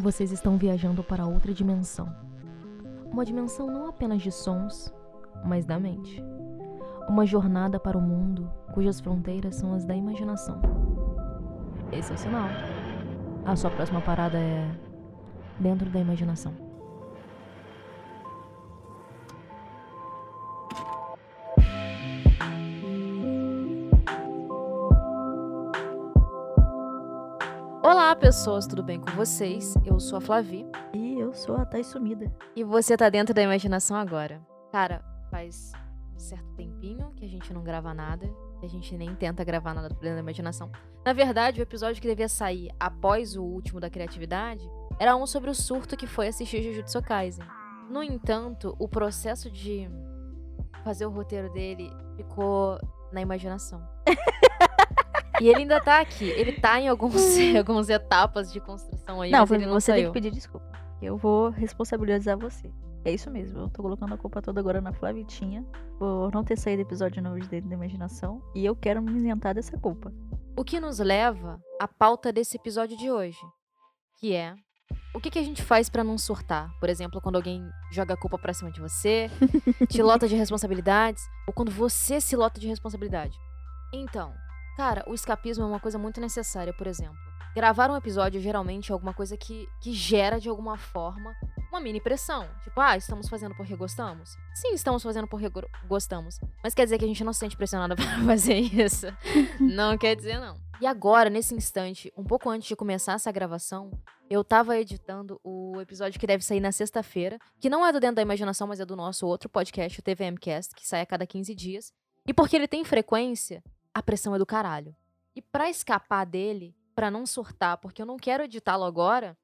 Vocês estão viajando para outra dimensão. Uma dimensão não apenas de sons, mas da mente. Uma jornada para o mundo cujas fronteiras são as da imaginação. Esse é o sinal. A sua próxima parada é dentro da imaginação. Pessoas, tudo bem com vocês? Eu sou a Flavi E eu sou a Thais Sumida. e você tá dentro da imaginação agora. Cara, faz um certo tempinho que a gente não grava nada, que a gente nem tenta gravar nada dentro da imaginação. Na verdade, o episódio que devia sair após o último da criatividade era um sobre o surto que foi assistir Jujutsu Kaisen. No entanto, o processo de fazer o roteiro dele ficou na imaginação. E ele ainda tá aqui. Ele tá em alguns, algumas etapas de construção aí, não, mas não você tem saiu. que pedir desculpa. Eu vou responsabilizar você. É isso mesmo, eu tô colocando a culpa toda agora na Flavitinha por não ter saído episódio novo de Dentro da Imaginação. E eu quero me isentar dessa culpa. O que nos leva à pauta desse episódio de hoje, que é o que, que a gente faz pra não surtar? Por exemplo, quando alguém joga a culpa pra cima de você, te lota de responsabilidades, ou quando você se lota de responsabilidade. Então, cara, o escapismo é uma coisa muito necessária, por exemplo. Gravar um episódio geralmente é alguma coisa que, que gera de alguma forma uma mini pressão. Tipo, ah, estamos fazendo porque gostamos? Sim, estamos fazendo porque go- gostamos. Mas quer dizer que a gente não se sente pressionada pra fazer isso? não quer dizer não. E agora, nesse instante, um pouco antes de começar essa gravação, eu tava editando o episódio que deve sair na sexta-feira, que não é do Dentro da Imaginação, mas é do nosso outro podcast, o TVMcast, que sai a cada 15 dias. E porque ele tem frequência, a pressão é do caralho. E pra escapar dele, pra não surtar, porque eu não quero editá-lo agora,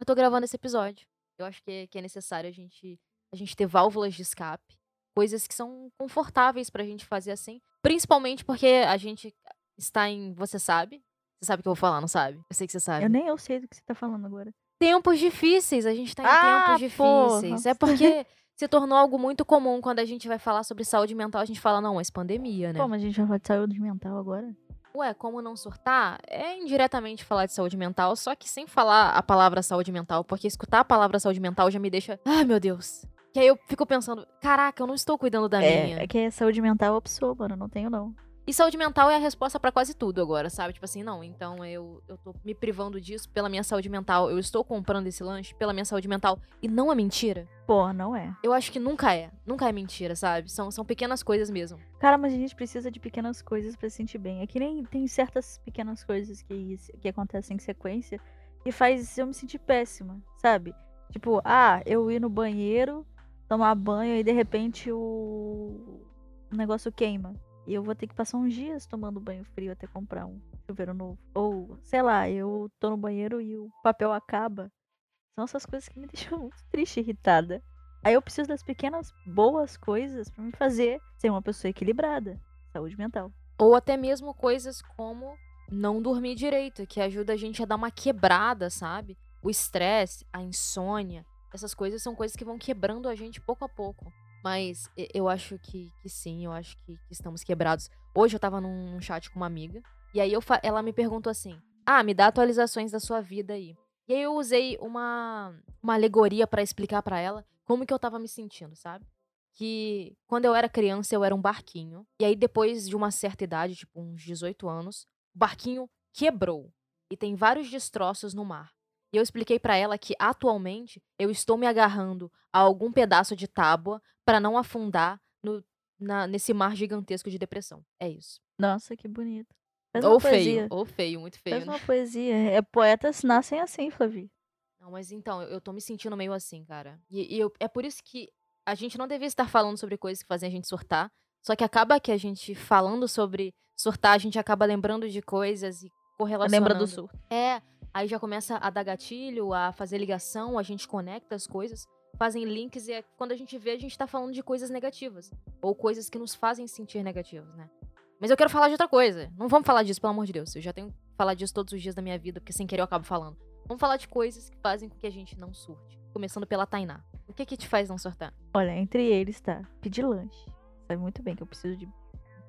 eu tô gravando esse episódio. Eu acho que é, que é necessário a gente, a gente ter válvulas de escape, coisas que são confortáveis pra gente fazer assim, principalmente porque a gente está em, você sabe? Você sabe o que eu vou falar, não sabe? Eu sei que você sabe. Eu nem eu sei do que você tá falando agora. Tempos difíceis, a gente tá em Ah, tempos porra. difíceis. É porque se tornou algo muito comum quando a gente vai falar sobre saúde mental, a gente fala, não, mas pandemia, né? Como a gente vai de saúde mental agora? Ué, como não surtar? É indiretamente falar de saúde mental, só que sem falar a palavra saúde mental, porque escutar a palavra saúde mental já me deixa. Ai, meu Deus. Que aí eu fico pensando, caraca, eu não estou cuidando da minha. É, é que é saúde mental opção, mano. Não tenho, não. E saúde mental é a resposta pra quase tudo agora, sabe? Tipo assim, não, então eu, eu tô me privando disso pela minha saúde mental. Eu estou comprando esse lanche pela minha saúde mental. E não é mentira. Pô, não é. Eu acho que nunca é. Nunca é mentira, sabe? São, são pequenas coisas mesmo. Cara, mas a gente precisa de pequenas coisas pra se sentir bem. É que nem tem certas pequenas coisas que, que acontecem em sequência que faz eu me sentir péssima, sabe? Tipo, ah, eu ir no banheiro, tomar banho e de repente o, o negócio queima. E eu vou ter que passar uns dias tomando banho frio até comprar um chuveiro novo. Ou, sei lá, eu tô no banheiro e o papel acaba. São essas coisas que me deixam muito triste e irritada. Aí eu preciso das pequenas boas coisas pra me fazer ser uma pessoa equilibrada. Saúde mental. Ou até mesmo coisas como não dormir direito, que ajuda a gente a dar uma quebrada, sabe? O estresse, a insônia, essas coisas são coisas que vão quebrando a gente pouco a pouco. Mas eu acho que, que sim, eu acho que, que estamos quebrados. Hoje eu tava num, chat com uma amiga, e aí eu ela me perguntou assim: Ah, me dá atualizações da sua vida aí. E aí eu usei uma, uma alegoria pra explicar pra ela como que eu tava me sentindo, sabe? que quando eu era criança eu era um barquinho. E aí depois de uma certa idade, tipo uns 18 anos, o barquinho quebrou e tem vários destroços no mar. E eu expliquei pra ela que atualmente eu estou me agarrando a algum pedaço de tábua pra não afundar no, na- nesse mar gigantesco de depressão. É isso. Nossa, que bonito. Faz ou feio, poesia. ou feio, muito feio. Faz né? uma poesia. É, poetas nascem assim, Flavi. Não, mas então, eu, eu tô me sentindo meio assim, cara. E, e eu- é por isso que a gente não devia estar falando sobre coisas que fazem a gente surtar. Só que acaba que a gente falando sobre surtar, a gente acaba lembrando de coisas e correlacionando. Lembra do surto. É, aí já começa a dar gatilho, a fazer ligação, a gente conecta as coisas, fazem links e é, quando a gente vê, a gente tá falando de coisas negativas. Ou coisas que nos fazem sentir negativos, né? Mas eu quero falar de outra coisa. Não vamos falar disso, pelo amor de Deus. Eu já tenho que falar disso todos os dias da minha vida, porque sem querer eu acabo falando. Vamos falar de coisas que fazem com que a gente não surte. Começando pela Tainá. O que que te faz não surtar? Olha, entre eles tá pedir lanche. Sabe muito bem que eu preciso de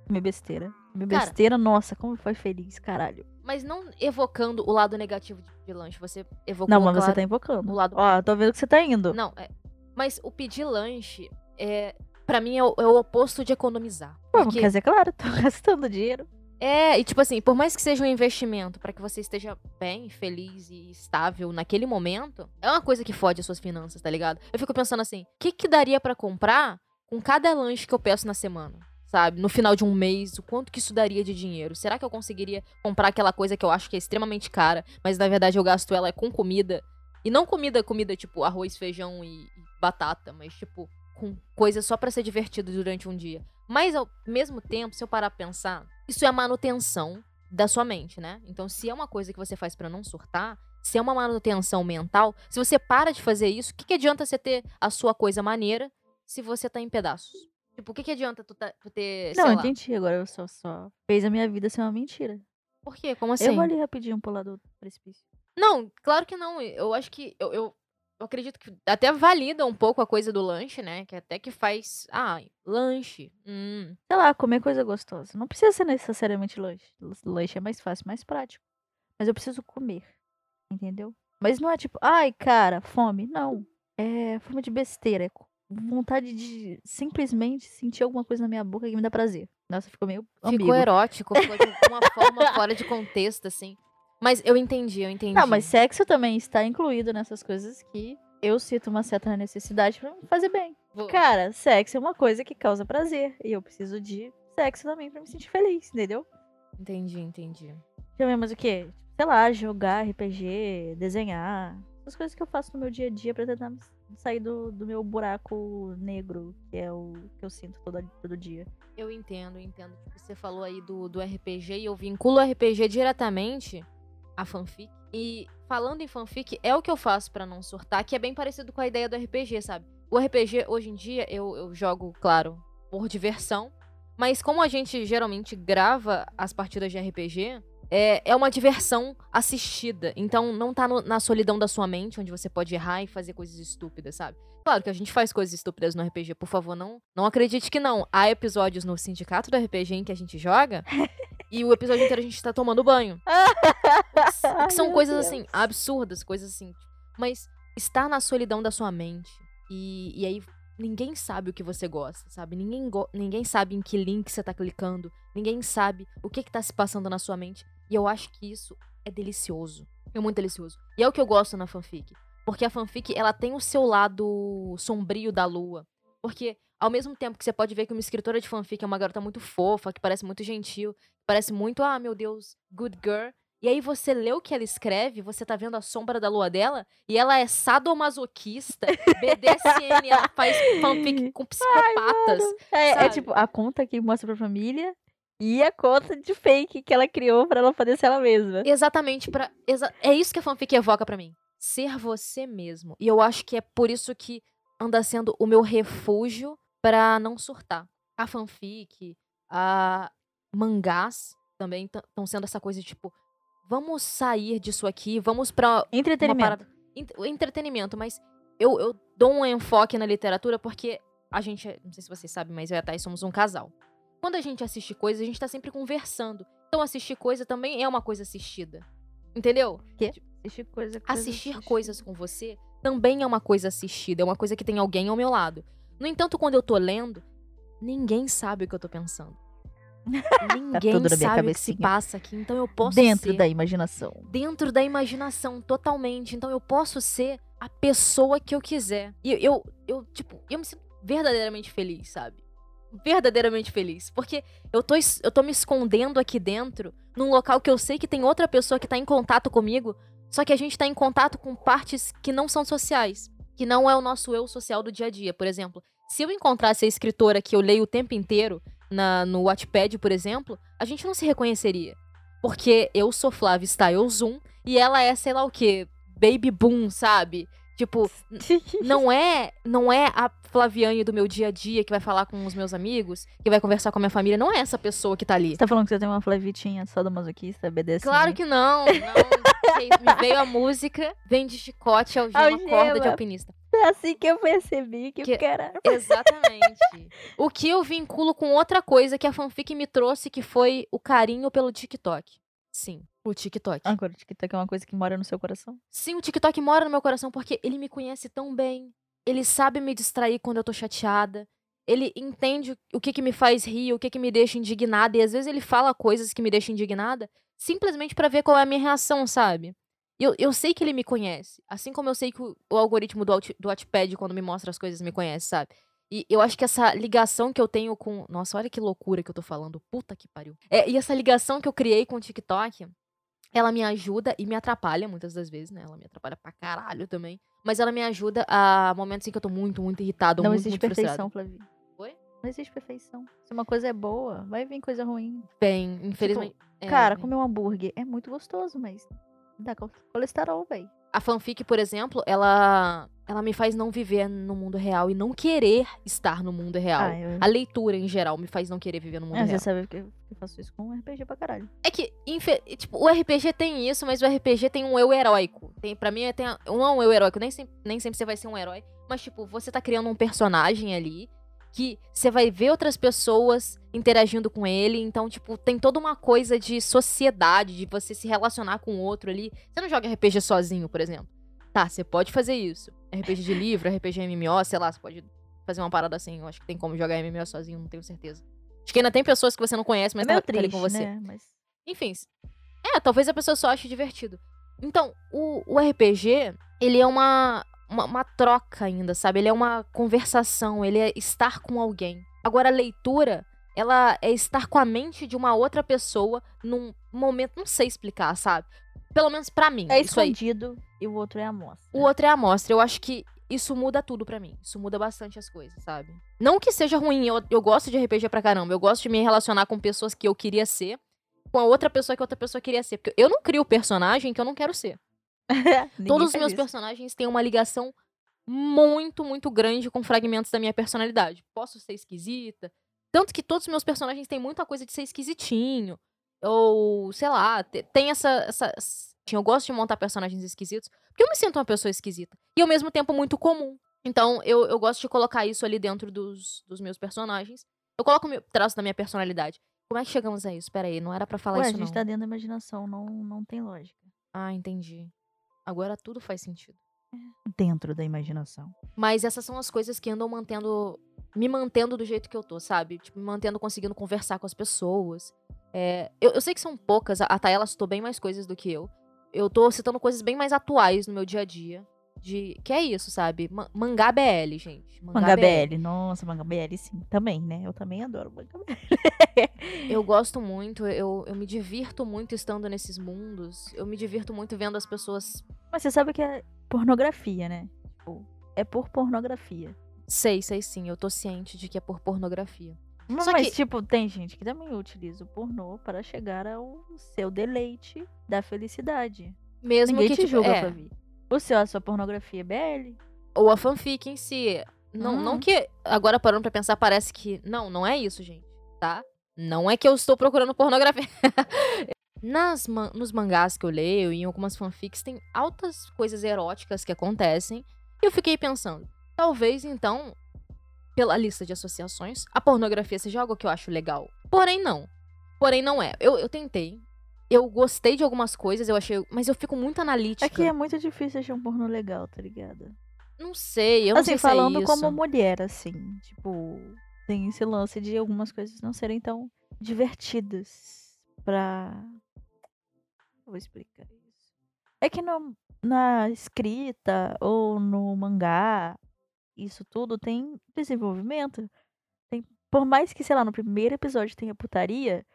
Comer besteira. Comer Cara- besteira, nossa, como foi feliz, caralho. Mas não evocando o lado negativo de, lanche. Você evocou Não, mas você tá invocando. o lado Ó, tô vendo que você tá indo. Não, é. Mas o pedir lanche é. Pra mim é o, é o oposto de economizar. Pô, Porque- quer dizer, claro, tô gastando dinheiro. É, e tipo assim, por mais que seja um investimento pra que você esteja bem, feliz e estável naquele momento, é uma coisa que fode as suas finanças, tá ligado? Eu fico pensando assim, o que que daria pra comprar com cada lanche que eu peço na semana? Sabe? No final de um mês, o quanto que isso daria de dinheiro? Será que eu conseguiria comprar aquela coisa que eu acho que é extremamente cara, mas na verdade eu gasto ela com comida? E não comida, comida tipo arroz, feijão e, batata, mas tipo com coisa só pra ser divertido durante um dia. Mas ao mesmo tempo, se eu parar pra pensar, isso é a manutenção da sua mente, né? Então, se é uma coisa que você faz pra não surtar, se é uma manutenção mental, se você para de fazer isso, o que, que adianta você ter a sua coisa maneira se você tá em pedaços? Tipo, o que, que adianta tu, tá- tu ter, Não, eu lá... entendi. Agora eu só, só fez a minha vida ser uma mentira. Por quê? Como assim? Eu vou ali rapidinho pular do precipício. Não, claro que não. Eu acho que. Eu, eu, eu acredito que até valida um pouco a coisa do lanche, né? Que até que faz. Ah, lanche. Hum. Sei lá, comer coisa gostosa. Não precisa ser necessariamente lanche. Lanche é mais fácil, mais prático. Mas eu preciso comer. Entendeu? Mas não é tipo, ai, cara, fome. Não. É fome de besteira. É vontade de simplesmente sentir alguma coisa na minha boca que me dá prazer. Nossa, ficou meio ambíguo. Ficou erótico, ficou de uma forma fora de contexto, assim. Mas eu entendi, eu entendi. Não, mas sexo também está incluído nessas coisas que eu sinto uma certa necessidade pra me fazer bem. Vou- Cara, sexo é uma coisa que causa prazer. E eu preciso de sexo também pra me sentir feliz, entendeu? Entendi, entendi. Ver mais o quê? Sei lá, jogar RPG, desenhar. Essas coisas que eu faço no meu dia a dia pra tentar me sair do, do meu buraco negro, que é o que eu sinto todo, todo dia. Eu entendo, entendo. Tipo, Você falou aí do, do RPG e eu vinculo o RPG diretamente à fanfic. E falando em fanfic, é o que eu faço pra não surtar, que é bem parecido com a ideia do RPG, sabe? O RPG, hoje em dia, eu, eu jogo, claro, por diversão. Mas como a gente geralmente grava as partidas de RPG, é, é uma diversão assistida. Então não tá no- na solidão da sua mente, onde você pode errar e fazer coisas estúpidas, sabe? Claro que a gente faz coisas estúpidas no RPG, por favor, não, não acredite que não. Há episódios no sindicato do RPG em que a gente joga e o episódio inteiro a gente tá tomando banho. que são Ai, coisas Deus. assim, absurdas, coisas assim. Mas está na solidão da sua mente. E, e aí ninguém sabe o que você gosta, sabe? Ninguém, ninguém sabe em que link você tá clicando. Ninguém sabe o que que tá se passando na sua mente. E eu acho que isso é delicioso. É muito delicioso. E é o que eu gosto na fanfic. Porque a fanfic, ela tem o seu lado sombrio da lua. Porque ao mesmo tempo que você pode ver que uma escritora de fanfic é uma garota muito fofa, que parece muito gentil, parece muito, ah, meu Deus, good girl. E aí você lê o que ela escreve, você tá vendo a sombra da lua dela, e ela é sadomasoquista, BDSM, ela faz fanfic com psicopatas. É, é Sabe? tipo, a conta que mostra pra família e a conta de fake que ela criou pra ela poder ser ela mesma. Exatamente para é isso que a fanfic evoca pra mim. Ser você mesmo. E eu acho que é por isso que anda sendo o meu refúgio pra não surtar. A fanfic, a mangás também estão sendo essa coisa tipo, vamos sair disso aqui, vamos pra uma Entretenimento. parada- Ent- entretenimento, mas eu, eu dou um enfoque na literatura porque a gente, não sei se vocês sabem, mas eu e a Thay somos um casal. Quando a gente assiste coisa, a gente tá sempre conversando. Então assistir coisa também é uma coisa assistida. Entendeu? Assistir coisa, coisa Assistir assistir. coisas com você também é uma coisa assistida, é uma coisa que tem alguém ao meu lado. No entanto, quando eu tô lendo, ninguém sabe o que eu tô pensando. Ninguém tudo na minha sabe o que se passa aqui, então eu posso Dentro ser da imaginação. dentro da imaginação totalmente. Então eu posso ser a pessoa que eu quiser. E eu, eu, eu, tipo, eu me sinto verdadeiramente feliz, sabe? Verdadeiramente feliz. Porque eu tô, eu tô me escondendo aqui dentro, num local que eu sei que tem outra pessoa que tá em contato comigo, só que a gente tá em contato com partes que não são sociais. Que não é o nosso eu social do dia a dia. Por exemplo, se eu encontrasse a escritora que eu leio o tempo inteiro na, no Wattpad, por exemplo, a gente não se reconheceria. Porque eu sou Flávia Style Zoom e ela é, sei lá o quê, Baby Boom, sabe? Tipo, não é, não é a Flaviane do meu dia a dia que vai falar com os meus amigos, que vai conversar com a minha família, não é essa pessoa que tá ali. Você tá falando que você tem uma flavitinha só do masoquista, BDSM? Claro que não, não. Me veio a música, vem de chicote, algema, Algema. corda de alpinista. É assim que eu percebi que, Que- cara. Exatamente. o que eu vinculo com outra coisa que a fanfic me trouxe, que foi o carinho pelo TikTok. Sim, o TikTok. Agora, o TikTok é uma coisa que mora no seu coração. Sim, o TikTok mora no meu coração porque ele me conhece tão bem. Ele sabe me distrair quando eu tô chateada. Ele entende o que que me faz rir, o que que me deixa indignada. E às vezes ele fala coisas que me deixam indignada simplesmente pra ver qual é a minha reação, sabe? Eu, eu sei que ele me conhece. Assim como eu sei que o, o algoritmo do, do Wattpad, quando me mostra as coisas, me conhece, sabe? E eu acho que essa ligação que eu tenho com. Nossa, olha que loucura que eu tô falando. Puta que pariu. É, e essa ligação que eu criei com o TikTok, ela me ajuda e me atrapalha muitas das vezes, né? Ela me atrapalha pra caralho também. Mas ela me ajuda a momentos em que eu tô muito, muito irritado, não muito, existe muito perfeição. Flavinho. Oi? Não existe perfeição. Se uma coisa é boa, vai vir coisa ruim. Bem, infelizmente. é, Cara, bem. comer um hambúrguer é muito gostoso, mas dá col- colesterol, velho. A fanfic, por exemplo, ela, ela me faz não viver no mundo real e não querer estar no mundo real. Ah, eu... A leitura, em geral, me faz não querer viver no mundo Ah, real. você sabe que eu faço isso com RPG pra caralho. É que, infe- tipo, o RPG tem isso, mas o RPG tem um eu heróico. Tem, pra mim, é- tem a- não é um eu heróico, nem sempre, nem sempre você vai ser um herói. Mas, tipo, você tá criando um personagem ali que você vai ver outras pessoas interagindo com ele. Então, tipo, tem toda uma coisa de sociedade, de você se relacionar com o outro ali. Você não joga RPG sozinho, por exemplo. Tá, você pode fazer isso. RPG de livro, RPG MMO, sei lá, você pode fazer uma parada assim. Eu acho que tem como jogar MMO sozinho, não tenho certeza. Acho que ainda tem pessoas que você não conhece, mas é tá, tá ali triste, com você. né? Mas Enfim. É, talvez a pessoa só ache divertido. Então, o, o RPG, ele é uma, uma, uma troca ainda, sabe? Ele é uma conversação, ele é estar com alguém. Agora, a leitura, ela é estar com a mente de uma outra pessoa num momento, não sei explicar, sabe? Pelo menos pra mim. é isso aí. escondido e o outro é a amostra. O outro é a amostra. Eu acho que isso muda tudo pra mim. Isso muda bastante as coisas, sabe? Não que seja ruim, eu, eu gosto de RPG pra caramba. Eu gosto de me relacionar com pessoas que eu queria ser, com a outra pessoa que outra pessoa queria ser. Porque eu não crio personagem que eu não quero ser. Todos os meus isso. personagens têm uma ligação muito, muito grande com fragmentos da minha personalidade. Posso ser esquisita. Tanto que todos os meus personagens têm muita coisa de ser esquisitinho. Ou, sei lá, te- tem essa, essa. Eu gosto de montar personagens esquisitos. Porque eu me sinto uma pessoa esquisita. E ao mesmo tempo muito comum. Então, eu, eu gosto de colocar isso ali dentro dos, dos meus personagens. Eu coloco o meu traço da minha personalidade. Como é que chegamos a isso? Pera aí, não era pra falar Ué, a isso, gente não. tá dentro da imaginação, não, não tem lógica. Ah, entendi. Agora tudo faz sentido. Dentro da imaginação. Mas essas são as coisas que andam mantendo. Me mantendo do jeito que eu tô, sabe? Tipo, me mantendo conseguindo conversar com as pessoas. É, eu, eu sei que são poucas, a, a citou bem mais coisas do que eu. Eu tô citando coisas bem mais atuais no meu dia a dia. De, que é isso, sabe? Ma- mangá BL, gente. Manga BL. Nossa, manga BL sim. Também, né? Eu também adoro manga BL. Eu gosto muito, eu, eu me divirto muito estando nesses mundos. Eu me divirto muito vendo as pessoas. Mas você sabe que é pornografia, né? Tipo, é por pornografia. Sei, sei sim, eu tô ciente de que é por pornografia. Mas, que- tipo, tem gente que também utiliza o pornô para chegar ao seu deleite da felicidade. Mesmo Ninguém que te tipo, julga, é, Flavi. O seu, a sua pornografia é BL? ou a fanfic em si. Não, não Uhum. que. Agora parando pra pensar, parece que. Não, não é isso, gente. Tá? Não é que eu estou procurando pornografia. Nas, man- nos mangás que eu leio e em algumas fanfics tem altas coisas eróticas que acontecem. E eu fiquei pensando, talvez então, pela lista de associações, a pornografia seja algo que eu acho legal. Porém, não. Porém, não é. Eu, eu tentei. Eu gostei de algumas coisas, eu achei. Mas eu fico muito analítica. É que é muito difícil achar um pornô legal, tá ligado? Não sei, eu não assim, sei se é falando como mulher, assim. Tipo, tem esse lance de algumas coisas não serem tão divertidas pra. Eu vou explicar isso. É que no, na escrita ou no mangá, isso tudo tem desenvolvimento. Tem, por mais que, sei lá, no primeiro episódio tenha putaria,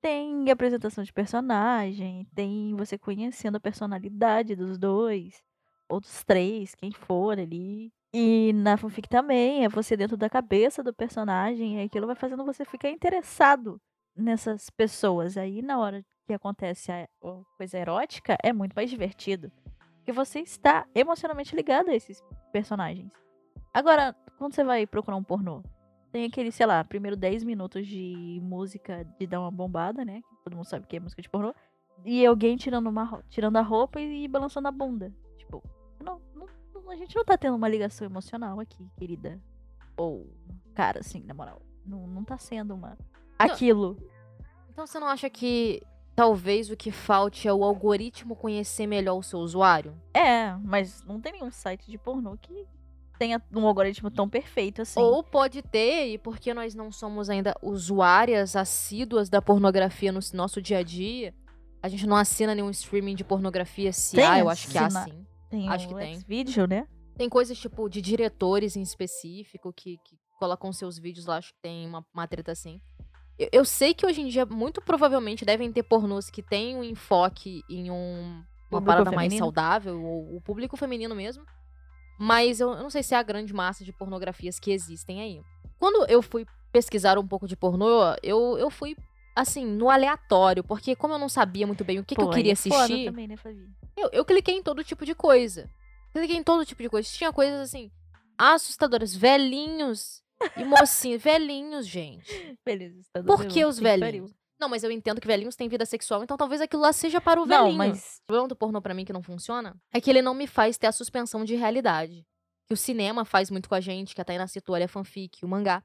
tem apresentação de personagem, tem você conhecendo a personalidade dos dois, ou dos três, quem for ali. E na fanfic também, é você dentro da cabeça do personagem, e aquilo vai fazendo você ficar interessado nessas pessoas. Aí na hora que acontece a, coisa erótica, é muito mais divertido. Porque você está emocionalmente ligado a esses personagens. Agora, quando você vai procurar um pornô, tem aquele, sei lá, primeiro 10 minutos de música de dar uma bombada, né? Todo mundo sabe que é música de pornô. E alguém tirando, uma, tirando a roupa e, balançando a bunda. Tipo, não, não, não a gente não tá tendo uma ligação emocional aqui, querida. Ou, cara, assim, na moral. Não, não tá sendo uma. Aquilo. Então você não acha que talvez o que falte é o algoritmo conhecer melhor o seu usuário? É, mas não tem nenhum site de pornô que tenha um algoritmo tão perfeito assim. Ou pode ter, e porque nós não somos ainda usuárias assíduas da pornografia no nosso dia a dia, a gente não assina nenhum streaming de pornografia se Tem há, eu acho que há sim. tem acho que tem. vídeo, né? Tem coisas tipo de diretores em específico que, que colocam seus vídeos lá, acho que tem uma, uma treta assim. Eu, eu sei que hoje em dia, muito provavelmente, devem ter pornôs que têm um enfoque em um, uma Público parada mais feminino? saudável, ou o público feminino mesmo. Mas eu, eu não sei se é a grande massa de pornografias que existem aí. Quando eu fui pesquisar um pouco de pornô, eu, eu fui, assim, no aleatório, porque como eu não sabia muito bem o que, que eu Pô, queria é assistir. também, né? Eu, eu cliquei em todo tipo de coisa. Cliquei em todo tipo de coisa. Tinha coisas assim, assustadoras. Velhinhos e mocinhos. velhinhos, gente. Beleza. Por que os velhinhos? Não, mas eu entendo que velhinhos têm vida sexual, então talvez aquilo lá seja para o Não, velhinho. mas. O problema do pornô pra mim que não funciona é que ele não me faz ter a suspensão de realidade. Que o cinema faz muito com a gente, que a Tainá citou ali a fanfic, o mangá.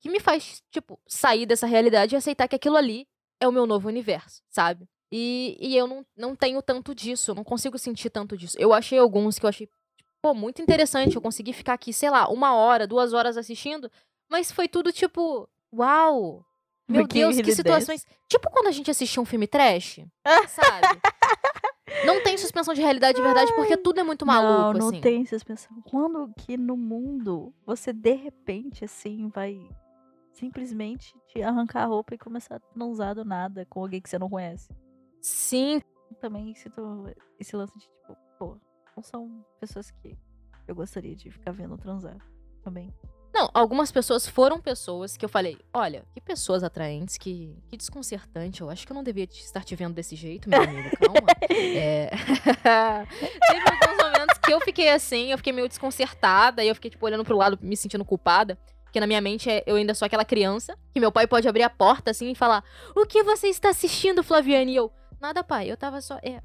Que me faz, tipo, sair dessa realidade e aceitar que aquilo ali é o meu novo universo, sabe? E, e eu não, não tenho tanto disso, eu não consigo sentir tanto disso. Eu achei alguns que eu achei, pô, muito interessante. Eu consegui ficar aqui, sei lá, uma hora, duas horas assistindo, mas foi tudo tipo, uau! Meu Que Deus, que situações. Tipo quando a gente assistia um filme trash, sabe? Não tem suspensão de realidade de verdade, porque tudo é muito maluco, não, não assim. tem suspensão. Quando que no mundo você de repente assim vai simplesmente te arrancar a roupa e começar a transar do nada com alguém que você não conhece? Sim, Também sinto esse lance de tipo, pô, não são pessoas que eu gostaria de ficar vendo transar também. Não, algumas pessoas foram pessoas que eu falei, olha, que pessoas atraentes, que, que desconcertante. Eu acho que eu não devia estar te vendo desse jeito, meu amigo. Calma. É... Teve alguns momentos que eu fiquei assim, eu fiquei meio desconcertada, e eu fiquei, tipo, olhando pro lado, me sentindo culpada. Porque na minha mente é- eu ainda sou aquela criança, que meu pai pode abrir a porta assim e falar: O que você está assistindo, Flaviane? E eu, nada, pai, eu tava só. é."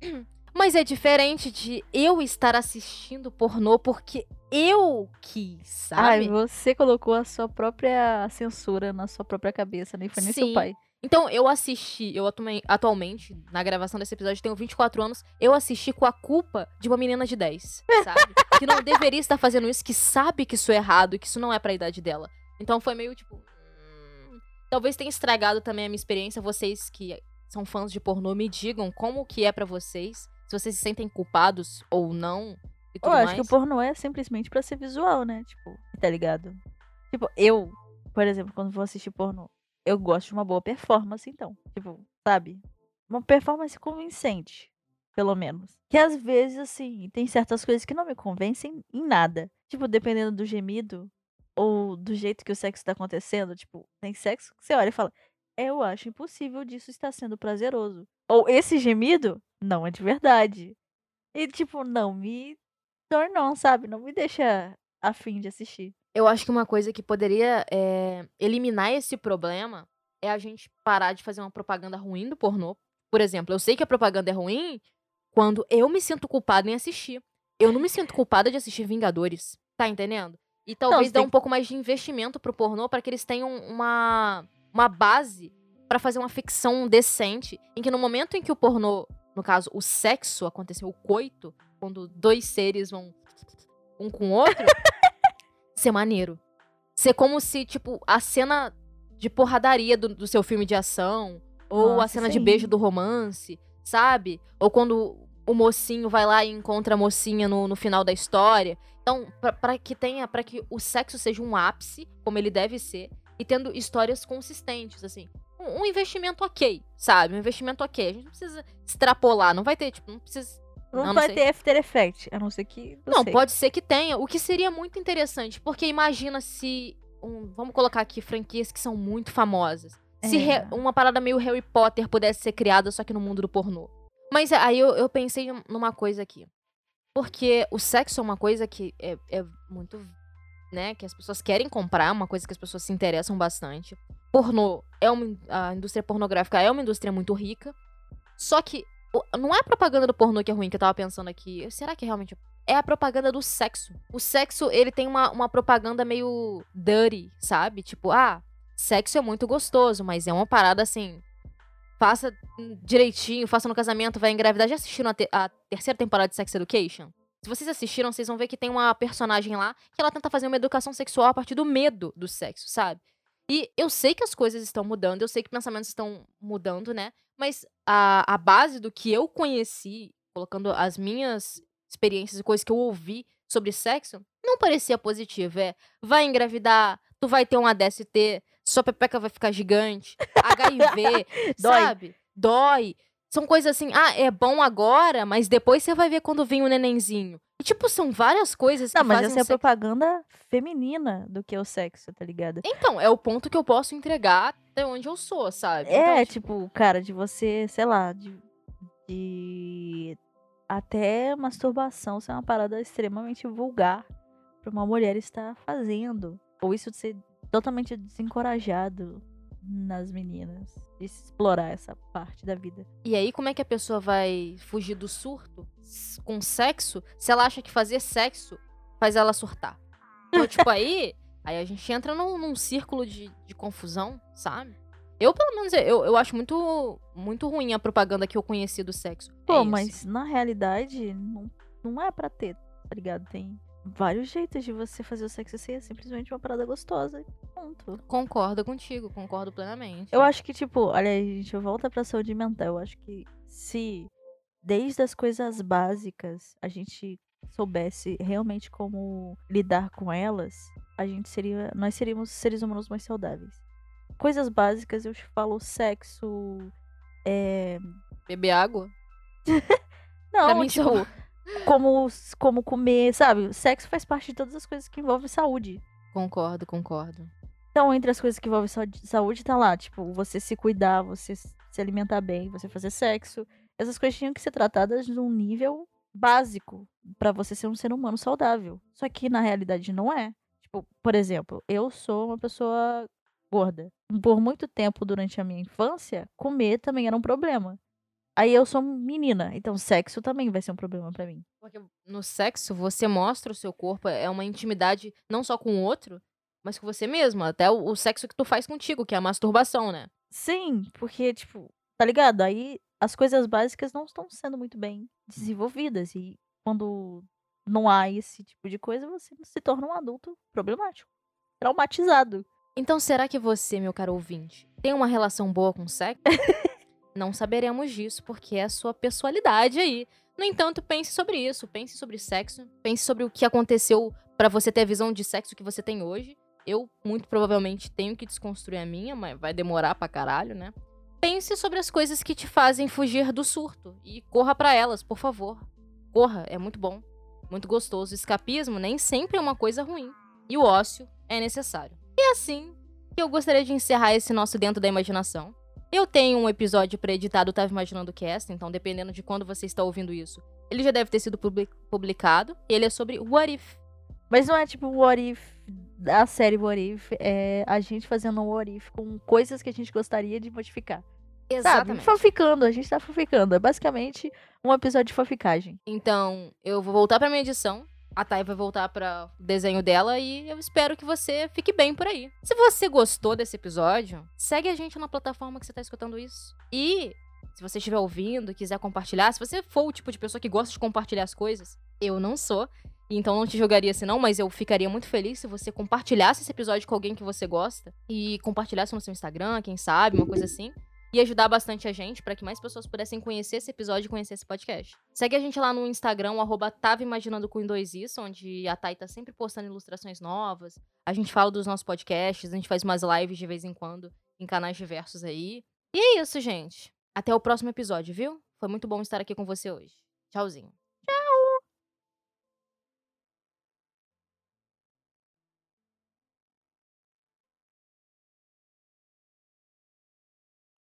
Mas é diferente de eu estar assistindo pornô porque eu quis, Ai, sabe? você colocou a sua própria censura na sua própria cabeça, nem foi nem seu Sim. pai. Então, eu assisti, eu atualmente, na gravação desse episódio, tenho 24 anos, eu assisti com a culpa de uma menina de 10, sabe? que não deveria estar fazendo isso, que sabe que isso é errado e que isso não é pra idade dela. Então foi meio tipo. hum, Talvez tenha estragado também a minha experiência. Vocês que são fãs de pornô, me digam como que é pra vocês. Se vocês se sentem culpados ou não. E Eu tudo acho mais. que o pornô é simplesmente pra ser visual, né? Tipo, tá ligado? Tipo, eu, por exemplo, quando vou assistir pornô, eu gosto de uma boa performance, então. Tipo, sabe? Uma performance convincente, pelo menos. Que às vezes, assim, tem certas coisas que não me convencem em nada. Tipo, dependendo do gemido ou do jeito que o sexo tá acontecendo. Tipo, tem sexo que você olha e fala, eu acho impossível disso estar sendo prazeroso. Ou esse gemido não é de verdade. E, tipo, não me tornou, sabe? Não me deixa afim de assistir. Eu acho que uma coisa que poderia é, eliminar esse problema é a gente parar de fazer uma propaganda ruim do pornô. Por exemplo, eu sei que a propaganda é ruim quando eu me sinto culpada em assistir. Eu não me sinto culpada de assistir Vingadores. Tá entendendo? E talvez tem um pouco mais de investimento pro pornô para que eles tenham uma, uma base pra fazer uma ficção decente. Em que no momento em que o pornô, no caso, o sexo aconteceu, o coito, quando dois seres vão um com o outro, ser maneiro. Ser como se, tipo, a cena de porradaria do, do seu filme de ação, ou a Nossa, cena de beijo do romance, sabe? Ou quando o mocinho vai lá e encontra a mocinha no, no final da história. Então, pra- pra que tenha, para que o sexo seja um ápice, como ele deve ser, e tendo histórias consistentes, assim. Um, um investimento ok, sabe? Um investimento ok. A gente não precisa extrapolar, não vai ter, tipo, não precisa Não, não vai sei. ter After Effect, a não ser que. não, sei. pode ser que tenha, o que seria muito interessante, porque imagina se. um- vamos colocar aqui franquias que são muito famosas. Se É. Re- uma parada meio Harry Potter pudesse ser criada só que no mundo do pornô. Mas aí eu, eu pensei numa coisa aqui. Porque o sexo é uma coisa que é, é muito. né? Que as pessoas querem comprar, uma coisa que as pessoas se interessam bastante. Pornô é uma. A indústria pornográfica é uma indústria muito rica. Só que não é a propaganda do pornô que é ruim que eu tava pensando aqui. Será que realmente é a propaganda do sexo. O sexo, ele tem uma, uma propaganda meio dirty, sabe? Tipo, ah, sexo é muito gostoso, mas é uma parada assim. Faça direitinho, faça no casamento, vai engravidar. Já assistiram a, te a terceira temporada de Sex Education? Se vocês assistiram, vocês vão ver que tem uma personagem lá que ela tenta fazer uma educação sexual a partir do medo do sexo, sabe? E eu sei que as coisas estão mudando, eu sei que pensamentos estão mudando, né? Mas a, a base do que eu conheci, colocando as minhas experiências e coisas que eu ouvi sobre sexo, não parecia positivo. É, vai engravidar, tu vai ter um ADST, sua pepeca vai ficar gigante, HIV, sabe? Dói. São coisas assim, ah, é bom agora, mas depois você vai ver quando vem o nenenzinho. E, tipo, são várias coisas que Não, mas fazem essa é a propaganda feminina do que é o sexo, tá ligado? Então, é o ponto que eu posso entregar até onde eu sou, sabe? É, Então, tipo, cara, de você, sei lá, de, de até masturbação ser uma parada extremamente vulgar pra uma mulher estar fazendo. Ou isso de ser totalmente desencorajado nas meninas. De explorar essa parte da vida. E aí, como é que a pessoa vai fugir do surto com sexo se ela acha que fazer sexo faz ela surtar? Então, tipo, aí, aí a gente entra num, num círculo de, de confusão, sabe? Eu, pelo menos, eu, eu acho muito, muito ruim a propaganda que eu conheci do sexo. É Pô, isso. mas na realidade, não, não é pra ter, tá ligado? Tem vários jeitos de você fazer o sexo ser simplesmente uma parada gostosa. Ponto. Concordo contigo, concordo plenamente. Eu acho que, tipo, olha aí, a gente volta pra saúde mental. Eu acho que se desde as coisas básicas a gente soubesse realmente como lidar com elas, a gente seria. Nós seríamos seres humanos mais saudáveis. Coisas básicas, eu te falo sexo. É. Beber água? Não, tipo, como, como comer, sabe? Sexo faz parte de todas as coisas que envolvem saúde. Concordo, concordo. Então, entre as coisas que envolvem saúde, tá lá, tipo, você se cuidar, você se alimentar bem, você fazer sexo. Essas coisas tinham que ser tratadas num nível básico pra você ser um ser humano saudável. Só que na realidade não é. Tipo, por exemplo, eu sou uma pessoa gorda. Por muito tempo durante a minha infância, comer também era um problema. Aí eu sou menina, então sexo também vai ser um problema pra mim. Porque no sexo, você mostra o seu corpo, é uma intimidade não só com o outro, mas com você mesmo. Até o, o sexo que tu faz contigo, que é a masturbação, né? Sim, porque, tipo, tá ligado? Aí as coisas básicas não estão sendo muito bem desenvolvidas. E quando não há esse tipo de coisa, você se torna um adulto problemático, traumatizado. Então, será que você, meu caro ouvinte, tem uma relação boa com o sexo? Não saberemos disso, porque é a sua pessoalidade aí. No entanto, pense sobre isso, pense sobre sexo, pense sobre o que aconteceu pra você ter a visão de sexo que você tem hoje. Eu, muito provavelmente, tenho que desconstruir a minha, mas vai demorar pra caralho, né? Pense sobre as coisas que te fazem fugir do surto e corra pra elas, por favor. Corra, é muito bom, muito gostoso. Escapismo nem sempre é uma coisa ruim. E o ócio é necessário. E é assim que eu gostaria de encerrar esse nosso Dentro da Imaginação. Eu tenho um episódio pré-editado Tava Imaginando Cast, então dependendo de quando você está ouvindo isso, ele já deve ter sido publi- publicado. Ele é sobre What If. Mas não é tipo o What If, a série What If, é a gente fazendo um What If com coisas que a gente gostaria de modificar. Sabe? Fanficando, a gente tá fanficando. É basicamente um episódio de fanficagem. Então, eu vou voltar pra minha edição. A Thay vai voltar para o desenho dela e eu espero que você fique bem por aí. Se você gostou desse episódio, segue a gente na plataforma que você tá escutando isso. E se você estiver ouvindo, quiser compartilhar, se você for o tipo de pessoa que gosta de compartilhar as coisas, eu não sou. Então não te jogaria assim não, mas eu ficaria muito feliz se você compartilhasse esse episódio com alguém que você gosta e compartilhasse no seu Instagram, quem sabe, uma coisa assim. E ajudar bastante a gente para que mais pessoas pudessem conhecer esse episódio e conhecer esse podcast. Segue a gente lá no Instagram, arroba Tava Imaginando com dois onde a Thay tá sempre postando ilustrações novas. A gente fala dos nossos podcasts, a gente faz umas lives de vez em quando em canais diversos aí. E é isso, gente. Até o próximo episódio, viu? Foi muito bom estar aqui com você hoje. Tchauzinho.